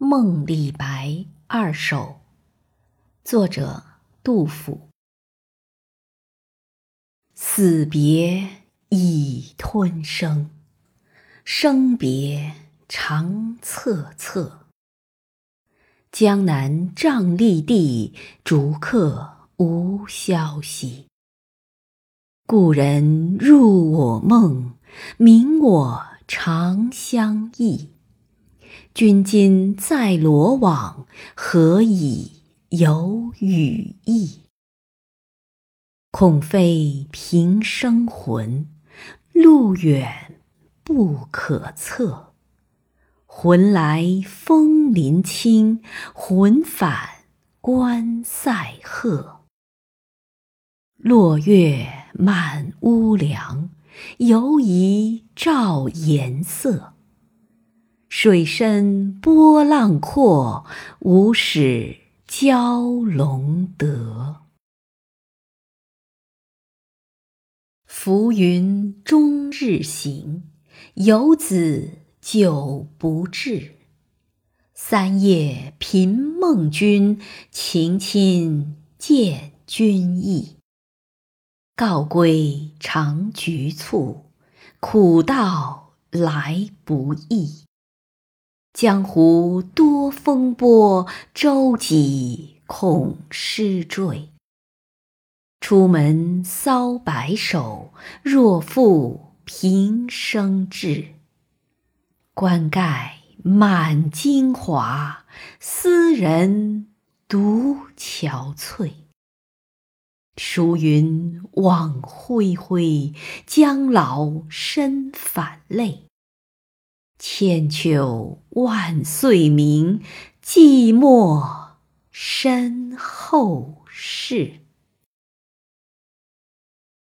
《梦李白二首》作者杜甫。死别已吞声，生别长恻恻。江南瘴疠地，逐客无消息。故人入我梦，明我长相忆。君今在罗网，何以有羽翼？恐非平生魂，路远不可测。魂来风林清，魂返关塞壑。落月满屋梁，犹疑照颜色。水深波浪阔，无始蛟龙得。浮云终日行，游子久不至。三夜频梦君，情亲见君意。告归常局促，苦道来不易。江湖多风波，舟楫恐失坠。出门搔白首，若负平生志。冠盖满京华，斯人独憔悴。孰云望恢恢，将老身反泪。千秋万岁名，寂寞身后事。